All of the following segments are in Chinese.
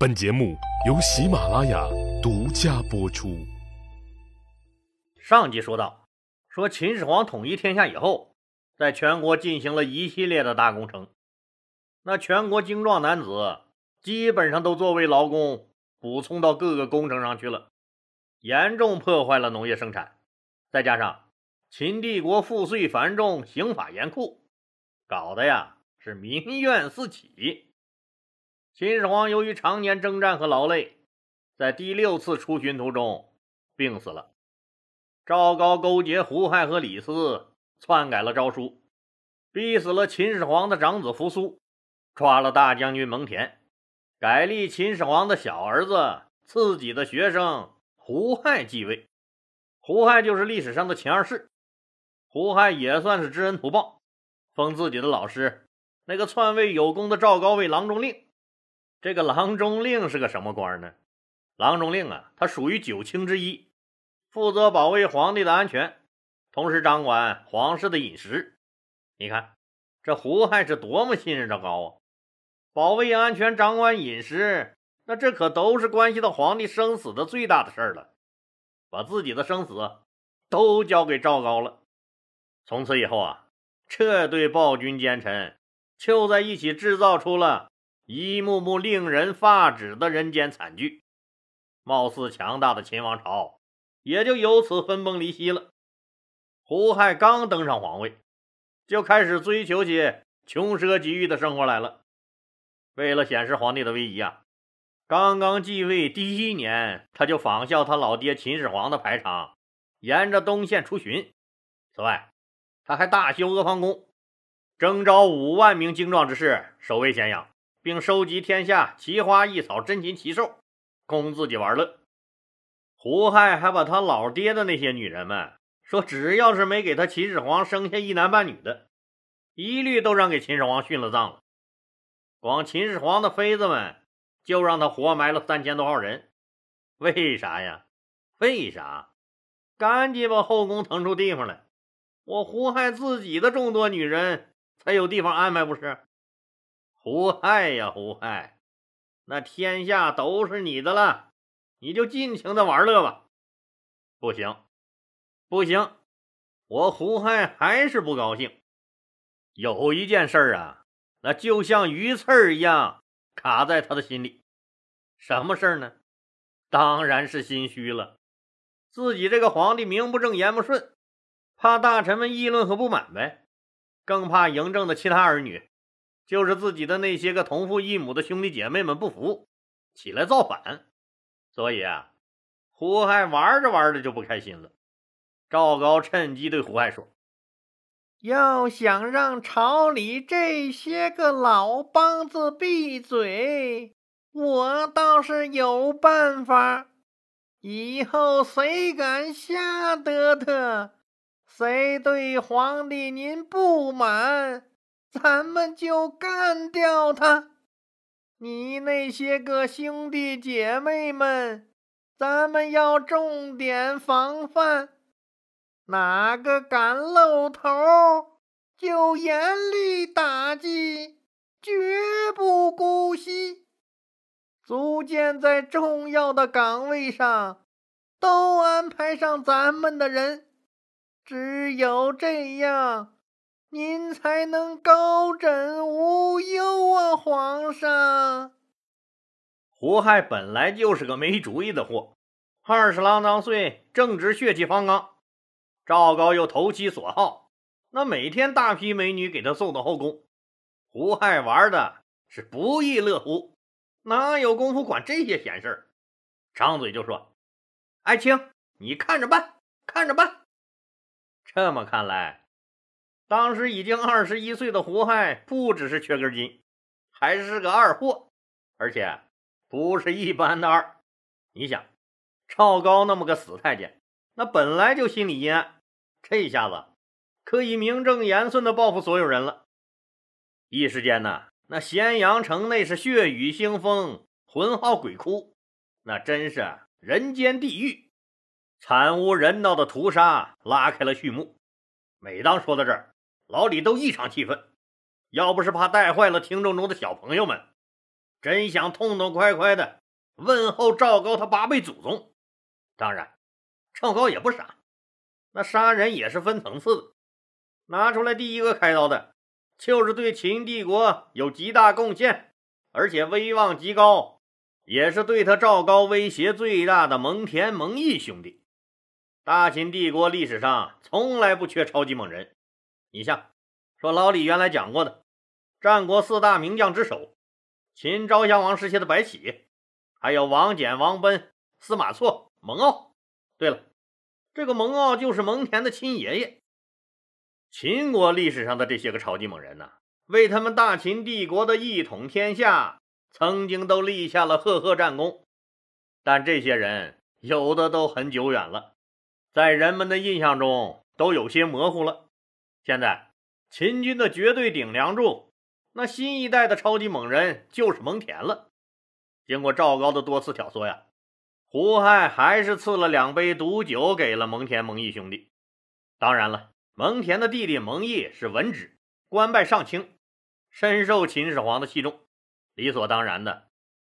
本节目由喜马拉雅独家播出。上集说到，说秦始皇统一天下以后，在全国进行了一系列的大工程，那全国精壮男子基本上都作为劳工补充到各个工程上去了，严重破坏了农业生产。再加上秦帝国赋税繁重，刑法严酷，搞得呀是民怨四起。秦始皇由于常年征战和劳累，在第六次出巡途中病死了。赵高勾结胡亥和李斯，篡改了诏书，逼死了秦始皇的长子扶苏，抓了大将军蒙恬，改立秦始皇的小儿子、自己的学生胡亥继位。胡亥就是历史上的秦二世。胡亥也算是知恩图报，封自己的老师那个篡位有功的赵高为郎中令。这个郎中令是个什么官呢？郎中令啊，他属于九卿之一，负责保卫皇帝的安全，同时掌管皇室的饮食。你看，这胡亥是多么信任赵高啊！保卫安全、掌管饮食，那这可都是关系到皇帝生死的最大的事儿了。把自己的生死都交给赵高了。从此以后啊，这对暴君奸臣就在一起制造出了。一幕幕令人发指的人间惨剧，貌似强大的秦王朝也就由此分崩离析了。胡亥刚登上皇位，就开始追求起穷奢极欲的生活来了。为了显示皇帝的威仪啊，刚刚继位第一年，他就仿效他老爹秦始皇的排场，沿着东线出巡。此外，他还大修阿房宫，征召五万名精壮之士守卫咸阳。并收集天下奇花异草、珍禽奇兽，供自己玩乐。胡亥还把他老爹的那些女人们说，只要是没给他秦始皇生下一男半女的，一律都让给秦始皇殉了葬了。光秦始皇的妃子们就让他活埋了三千多号人。为啥呀？为啥？赶紧把后宫腾出地方来，我胡亥自己的众多女人才有地方安排，不是？胡亥呀，胡亥，那天下都是你的了，你就尽情的玩乐吧。不行，不行，我胡亥还是不高兴。有一件事儿啊，那就像鱼刺一样卡在他的心里。什么事儿呢？当然是心虚了。自己这个皇帝名不正言不顺，怕大臣们议论和不满呗，更怕嬴政的其他儿女。就是自己的那些个同父异母的兄弟姐妹们不服，起来造反，所以啊，胡亥玩着玩着就不开心了。赵高趁机对胡亥说：“要想让朝里这些个老梆子闭嘴，我倒是有办法。以后谁敢瞎得特，谁对皇帝您不满。”咱们就干掉他！你那些个兄弟姐妹们，咱们要重点防范，哪个敢露头，就严厉打击，绝不姑息。逐渐在重要的岗位上都安排上咱们的人，只有这样。您才能高枕无忧啊，皇上！胡亥本来就是个没主意的货，二十郎当岁，正值血气方刚。赵高又投其所好，那每天大批美女给他送到后宫，胡亥玩的是不亦乐乎，哪有功夫管这些闲事儿？张嘴就说：“爱卿，你看着办，看着办。”这么看来。当时已经二十一岁的胡亥，不只是缺根筋，还是个二货，而且不是一般的二。你想，赵高那么个死太监，那本来就心里阴暗，这下子可以名正言顺的报复所有人了。一时间呢，那咸阳城内是血雨腥风，魂号鬼哭，那真是人间地狱，惨无人道的屠杀拉开了序幕。每当说到这儿，老李都异常气愤，要不是怕带坏了听众中的小朋友们，真想痛痛快快的问候赵高他八辈祖宗。当然，赵高也不傻，那杀人也是分层次的。拿出来第一个开刀的，就是对秦帝国有极大贡献，而且威望极高，也是对他赵高威胁最大的蒙恬、蒙毅兄弟。大秦帝国历史上从来不缺超级猛人，你像说老李原来讲过的，战国四大名将之首，秦昭襄王时期的白起，还有王翦、王奔、司马错、蒙骜。对了，这个蒙骜就是蒙恬的亲爷爷。秦国历史上的这些个超级猛人呐，为他们大秦帝国的一统天下，曾经都立下了赫赫战功。但这些人有的都很久远了，在人们的印象中都有些模糊了。现在秦军的绝对顶梁柱，那新一代的超级猛人就是蒙恬了。经过赵高的多次挑唆呀，胡亥还是赐了两杯毒酒给了蒙恬、蒙毅兄弟。当然了。蒙恬的弟弟蒙毅是文职，官拜上卿，深受秦始皇的器重，理所当然的，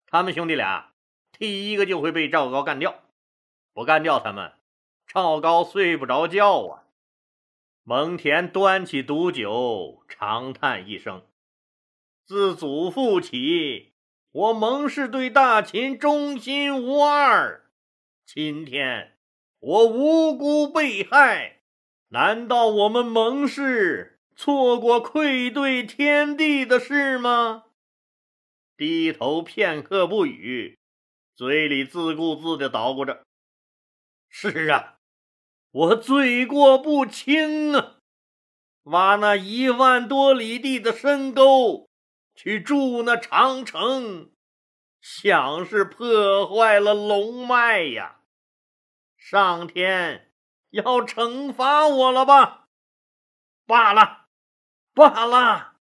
他们兄弟俩第一个就会被赵高干掉，不干掉他们，赵高睡不着觉啊！蒙恬端起毒酒，长叹一声：“自祖父起，我蒙氏对大秦忠心无二，今天我无辜被害。”难道我们蒙氏错过愧对天地的事吗？低头片刻不语，嘴里自顾自的捣鼓着：“是啊，我罪过不轻啊！挖那一万多里地的深沟去筑那长城，想是破坏了龙脉呀！上天。”要惩罚我了吧？罢了，罢了，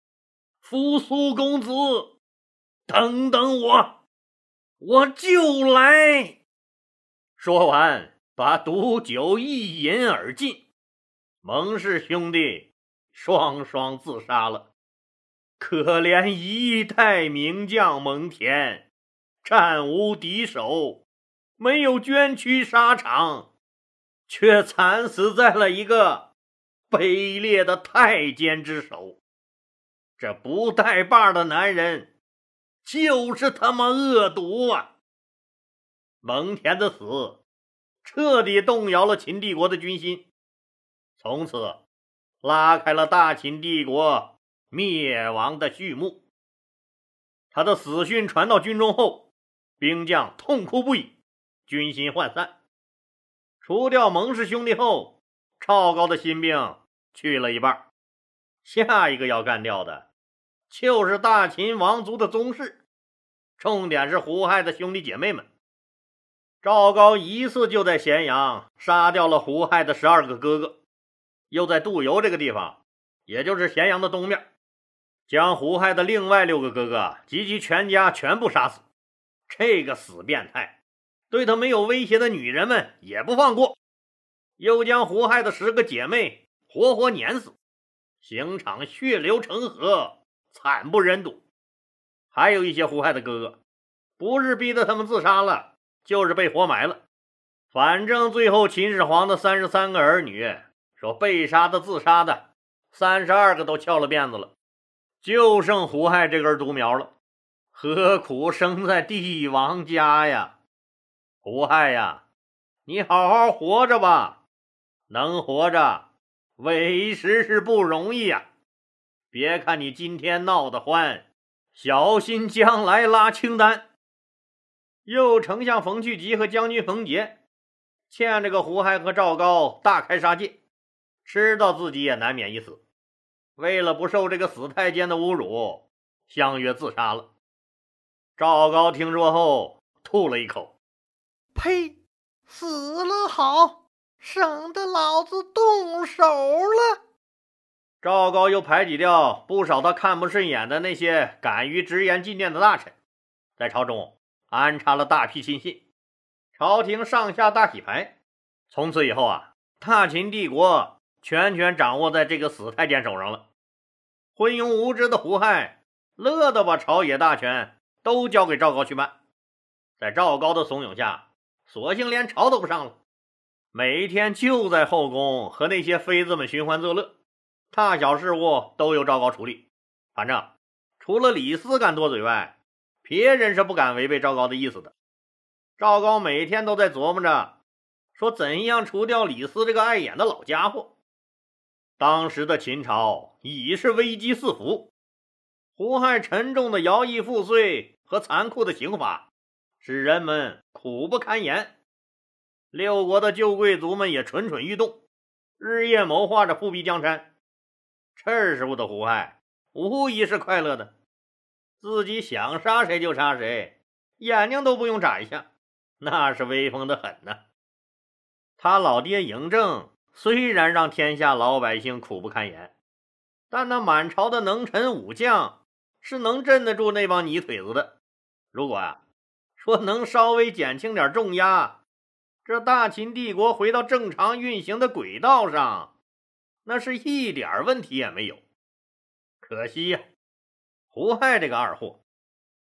扶苏公子，等等我，我就来。说完，把毒酒一饮而尽。蒙氏兄弟双双自杀了。可怜一代名将蒙恬，战无敌手，没有捐躯沙场。却惨死在了一个卑劣的太监之手。这不带把的男人，就是他妈恶毒啊！蒙恬的死，彻底动摇了秦帝国的军心，从此拉开了大秦帝国灭亡的序幕。他的死讯传到军中后，兵将痛哭不已，军心涣散。除掉蒙氏兄弟后，赵高的心病去了一半。下一个要干掉的，就是大秦王族的宗室，重点是胡亥的兄弟姐妹们。赵高一次就在咸阳杀掉了胡亥的十二个哥哥，又在杜游这个地方，也就是咸阳的东面，将胡亥的另外六个哥哥及其全家全部杀死。这个死变态！对他没有威胁的女人们也不放过，又将胡亥的十个姐妹活活碾死，刑场血流成河，惨不忍睹。还有一些胡亥的哥哥，不是逼得他们自杀了，就是被活埋了。反正最后秦始皇的三十三个儿女，说被杀的、自杀的，三十二个都翘了辫子了，就剩胡亥这根独苗了。何苦生在帝王家呀？胡亥呀，你好好活着吧，能活着，委实是不容易呀。别看你今天闹得欢，小心将来拉清单。右丞相冯去疾和将军冯杰欠这个胡亥和赵高大开杀戒，知道自己也难免一死，为了不受这个死太监的侮辱，相约自杀了。赵高听说后，吐了一口。呸！死了好，省得老子动手了。赵高又排挤掉不少他看不顺眼的那些敢于直言进谏的大臣，在朝中安插了大批亲信，朝廷上下大洗牌。从此以后啊，大秦帝国全权掌握在这个死太监手上了。昏庸无知的胡亥乐得把朝野大权都交给赵高去办。在赵高的怂恿下，索性连朝都不上了，每一天就在后宫和那些妃子们寻欢作乐，大小事务都由赵高处理。反正除了李斯敢多嘴外，别人是不敢违背赵高的意思的。赵高每天都在琢磨着，说怎样除掉李斯这个碍眼的老家伙。当时的秦朝已是危机四伏，胡亥沉重的徭役赋税和残酷的刑罚，使人们苦不堪言。六国的旧贵族们也蠢蠢欲动，日夜谋划着复辟江山。这时候的胡亥无疑是快乐的，自己想杀谁就杀谁，眼睛都不用眨一下，那是威风的很呐。他老爹嬴政。虽然让天下老百姓苦不堪言，但那满朝的能臣武将是能镇得住那帮泥腿子的。如果啊，说能稍微减轻点重压，这大秦帝国回到正常运行的轨道上，那是一点问题也没有。可惜呀，胡亥这个二货，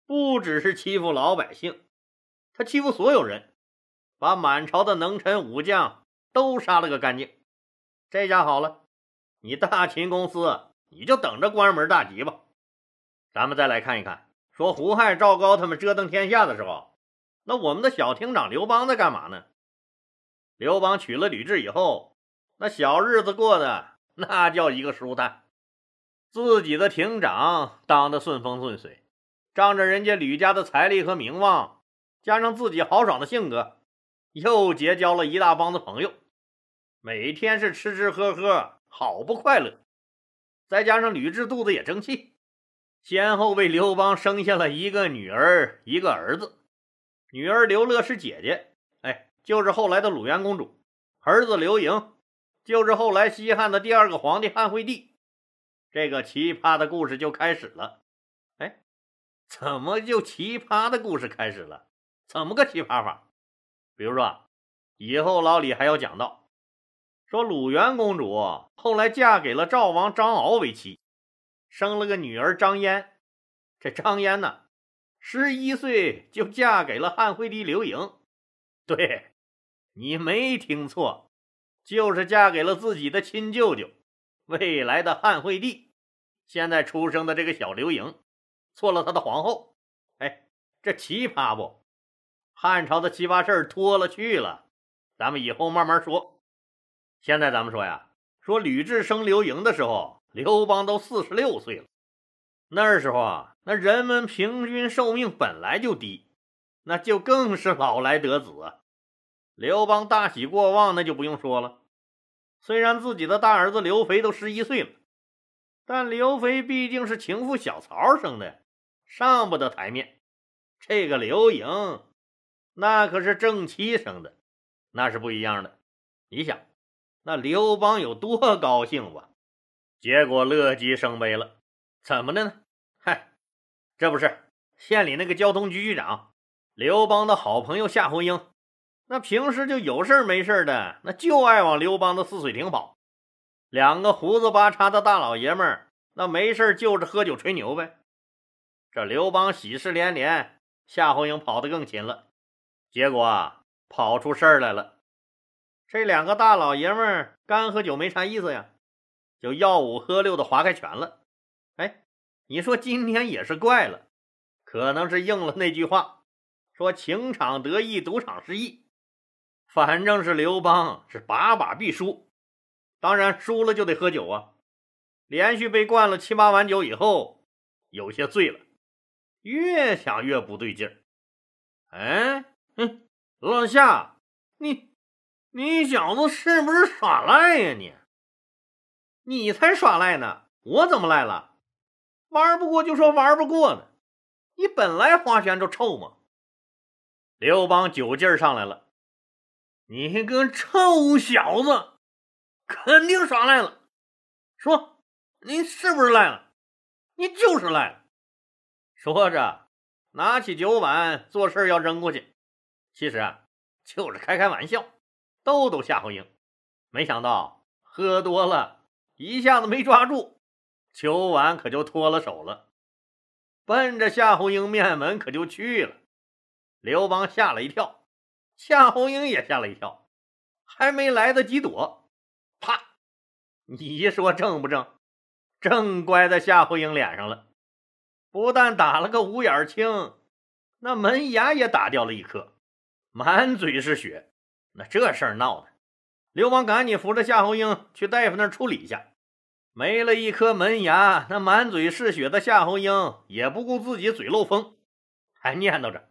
不只是欺负老百姓，他欺负所有人，把满朝的能臣武将都杀了个干净。这下好了，你大秦公司，你就等着关门大吉吧。咱们再来看一看，说胡亥、赵高他们折腾天下的时候，那我们的小厅长刘邦在干嘛呢？刘邦娶了吕雉以后，那小日子过得那叫一个舒坦，自己的厅长当得顺风顺水，仗着人家吕家的财力和名望，加上自己豪爽的性格，又结交了一大帮子朋友。每天是吃吃喝喝，好不快乐。再加上吕雉肚子也争气，先后为刘邦生下了一个女儿，一个儿子。女儿刘乐是姐姐，哎，就是后来的鲁元公主；儿子刘盈，就是后来西汉的第二个皇帝汉惠帝。这个奇葩的故事就开始了。哎，怎么就奇葩的故事开始了？怎么个奇葩法？比如说，以后老李还要讲到。说鲁元公主后来嫁给了赵王张敖为妻，生了个女儿张嫣。这张嫣呢，十一岁就嫁给了汉惠帝刘盈。对，你没听错，就是嫁给了自己的亲舅舅，未来的汉惠帝。现在出生的这个小刘盈，做了他的皇后。哎，这奇葩不？汉朝的奇葩事儿多了去了，咱们以后慢慢说。现在咱们说呀，说吕雉生刘盈的时候，刘邦都四十六岁了。那时候啊，那人们平均寿命本来就低，那就更是老来得子。啊。刘邦大喜过望，那就不用说了。虽然自己的大儿子刘肥都十一岁了，但刘肥毕竟是情妇小曹生的，上不得台面。这个刘盈，那可是正妻生的，那是不一样的。你想。那刘邦有多高兴吧？结果乐极生悲了。怎么的呢？嗨，这不是县里那个交通局局长刘邦的好朋友夏侯婴。那平时就有事没事的，那就爱往刘邦的泗水亭跑。两个胡子八叉的大老爷们儿，那没事就着喝酒吹牛呗。这刘邦喜事连连，夏侯婴跑得更勤了。结果啊，跑出事儿来了。这两个大老爷们儿干喝酒没啥意思呀，就吆五喝六的划开拳了。哎，你说今天也是怪了，可能是应了那句话，说情场得意，赌场失意。反正是刘邦是把把必输，当然输了就得喝酒啊。连续被灌了七八碗酒以后，有些醉了，越想越不对劲儿。哎，哼，老夏，你。你小子是不是耍赖呀？你，你才耍赖呢！我怎么赖了？玩不过就说玩不过呢。你本来花拳就臭嘛。刘邦酒劲儿上来了，你个臭小子，肯定耍赖了。说你是不是赖了？你就是赖了。说着，拿起酒碗，做事要扔过去。其实啊，就是开开玩笑。逗逗夏侯婴，没想到喝多了，一下子没抓住，酒碗可就脱了手了。奔着夏侯婴面门可就去了。刘邦吓了一跳，夏侯婴也吓了一跳，还没来得及躲，啪！你说正不正？正乖在夏侯婴脸上了，不但打了个五眼青，那门牙也打掉了一颗，满嘴是血。那这事儿闹的，刘邦赶紧扶着夏侯婴去大夫那儿处理一下。没了一颗门牙，那满嘴是血的夏侯婴也不顾自己嘴漏风，还念叨着。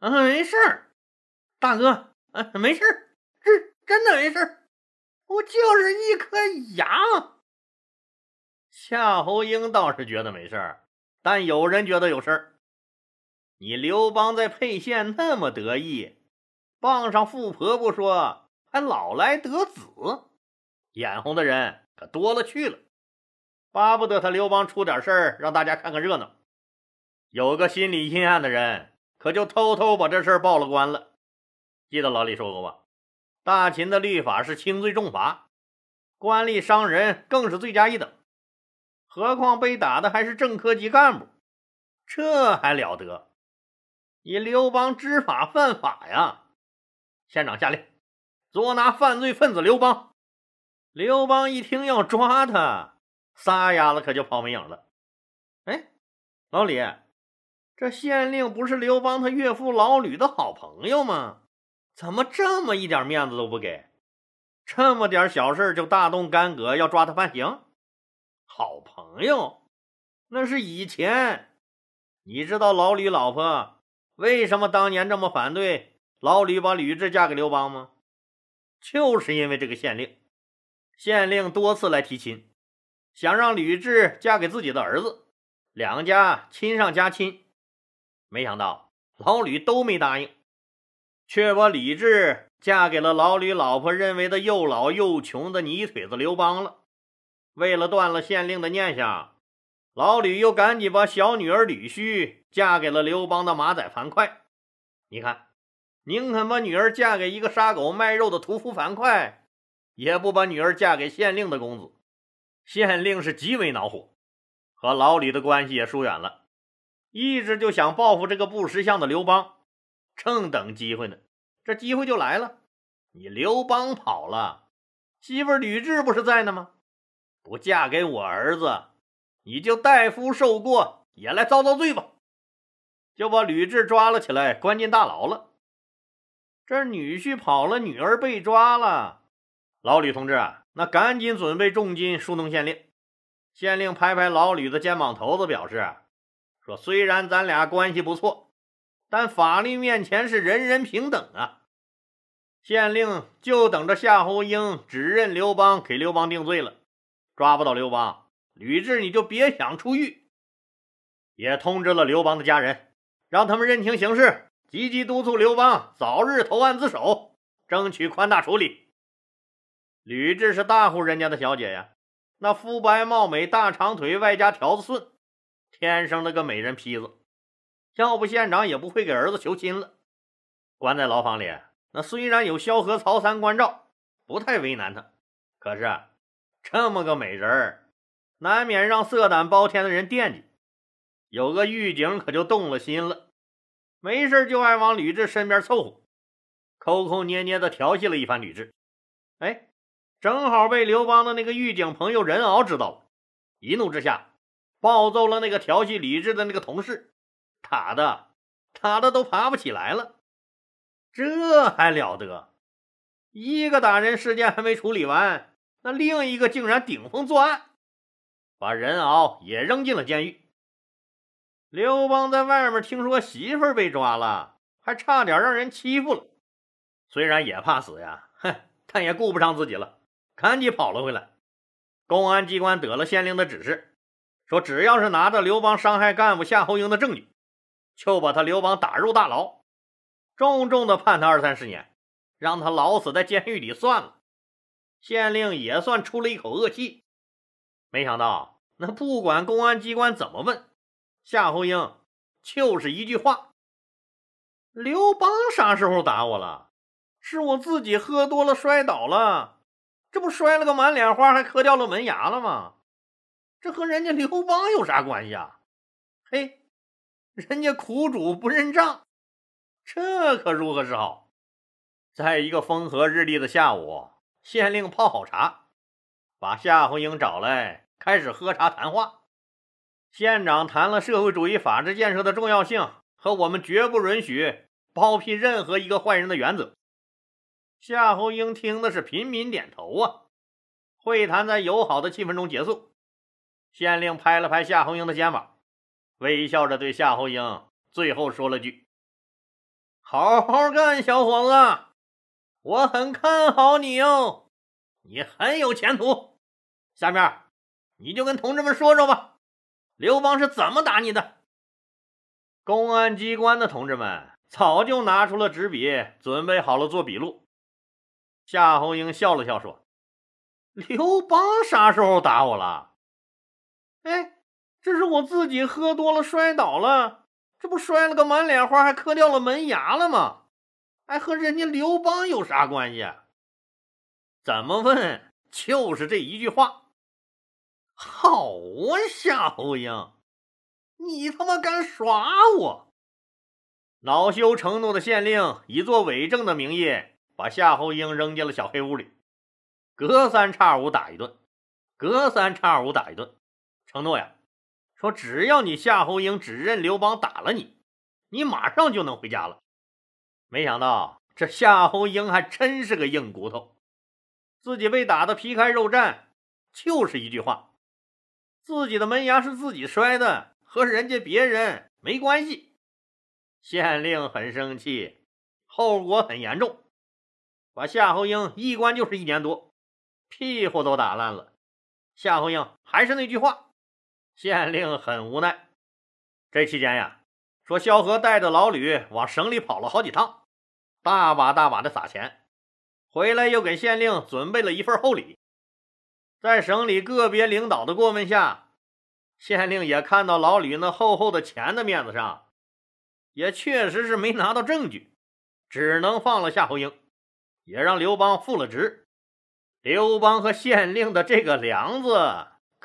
嗯，没事儿，大哥，嗯，没事儿，这真的没事儿，我就是一颗牙。夏侯婴倒是觉得没事儿，但有人觉得有事儿。你刘邦在沛县那么得意，傍上富婆不说，还老来得子，眼红的人可多了去了，巴不得他刘邦出点事儿，让大家看看热闹。有个心里阴暗的人。可就偷偷把这事儿报了官了。记得老李说过吧？大秦的律法是轻罪重罚，官吏伤人更是罪加一等。何况被打的还是正科级干部，这还了得？你刘邦知法犯法呀！县长下令捉拿犯罪分子刘邦。刘邦一听要抓他，撒丫子可就跑没影了。哎，老李。这县令不是刘邦他岳父老吕的好朋友吗？怎么这么一点面子都不给？这么点小事就大动干戈，要抓他判刑？好朋友，那是以前。你知道老吕老婆为什么当年这么反对老吕把吕雉嫁给刘邦吗？就是因为这个县令。县令多次来提亲，想让吕雉嫁给自己的儿子，两家亲上加亲。没想到老吕都没答应，却把李治嫁给了老吕老婆认为的又老又穷的泥腿子刘邦了。为了断了县令的念想，老吕又赶紧把小女儿吕须嫁给了刘邦的马仔樊哙。你看，宁肯把女儿嫁给一个杀狗卖肉的屠夫樊哙，也不把女儿嫁给县令的公子。县令是极为恼火，和老吕的关系也疏远了。一直就想报复这个不识相的刘邦，正等机会呢，这机会就来了。你刘邦跑了，媳妇吕雉不是在呢吗？不嫁给我儿子，你就代夫受过，也来遭遭罪吧！就把吕雉抓了起来，关进大牢了。这女婿跑了，女儿被抓了，老吕同志，那赶紧准备重金疏通县令。县令拍拍老吕的肩膀头子，表示。说虽然咱俩关系不错，但法律面前是人人平等啊！县令就等着夏侯婴指认刘邦，给刘邦定罪了。抓不到刘邦，吕雉你就别想出狱。也通知了刘邦的家人，让他们认清形势，积极督促刘邦早日投案自首，争取宽大处理。吕雉是大户人家的小姐呀，那肤白貌美，大长腿，外加条子顺。天生的个美人坯子，要不县长也不会给儿子求亲了。关在牢房里，那虽然有萧何、曹三关照，不太为难他，可是这么个美人儿，难免让色胆包天的人惦记。有个狱警可就动了心了，没事就爱往吕雉身边凑合，抠抠捏捏的调戏了一番吕雉。哎，正好被刘邦的那个狱警朋友任敖知道了，一怒之下。暴揍了那个调戏吕雉的那个同事，打的打的都爬不起来了。这还了得！一个打人事件还没处理完，那另一个竟然顶风作案，把任敖也扔进了监狱。刘邦在外面听说媳妇被抓了，还差点让人欺负了。虽然也怕死呀，哼，但也顾不上自己了，赶紧跑了回来。公安机关得了县令的指示。说只要是拿着刘邦伤害干部夏侯婴的证据，就把他刘邦打入大牢，重重的判他二三十年，让他老死在监狱里算了。县令也算出了一口恶气。没想到，那不管公安机关怎么问，夏侯婴就是一句话：“刘邦啥时候打我了？是我自己喝多了摔倒了，这不摔了个满脸花，还磕掉了门牙了吗？”这和人家刘邦有啥关系啊？嘿，人家苦主不认账，这可如何是好？在一个风和日丽的下午，县令泡好茶，把夏侯婴找来，开始喝茶谈话。县长谈了社会主义法治建设的重要性和我们绝不允许包庇任何一个坏人的原则。夏侯婴听的是频频点头啊。会谈在友好的气氛中结束。县令拍了拍夏侯婴的肩膀，微笑着对夏侯婴最后说了句：“好好干，小伙子，我很看好你哦，你很有前途。下面你就跟同志们说说吧，刘邦是怎么打你的？”公安机关的同志们早就拿出了纸笔，准备好了做笔录。夏侯婴笑了笑说。刘邦啥时候打我了？哎，这是我自己喝多了摔倒了，这不摔了个满脸花，还磕掉了门牙了吗？还，和人家刘邦有啥关系？怎么问？就是这一句话。好啊，夏侯婴，你他妈敢耍我！恼羞成怒的县令以作伪证的名义，把夏侯婴扔进了小黑屋里。隔三差五打一顿，隔三差五打一顿，承诺呀，说只要你夏侯婴指认刘邦打了你，你马上就能回家了。没想到这夏侯婴还真是个硬骨头，自己被打得皮开肉绽，就是一句话：自己的门牙是自己摔的，和人家别人没关系。县令很生气，后果很严重，把夏侯婴一关就是一年多。屁股都打烂了，夏侯婴还是那句话，县令很无奈。这期间呀，说萧何带着老吕往省里跑了好几趟，大把大把的撒钱，回来又给县令准备了一份厚礼。在省里个别领导的过问下，县令也看到老吕那厚厚的钱的面子上，也确实是没拿到证据，只能放了夏侯婴，也让刘邦复了职。刘邦和县令的这个梁子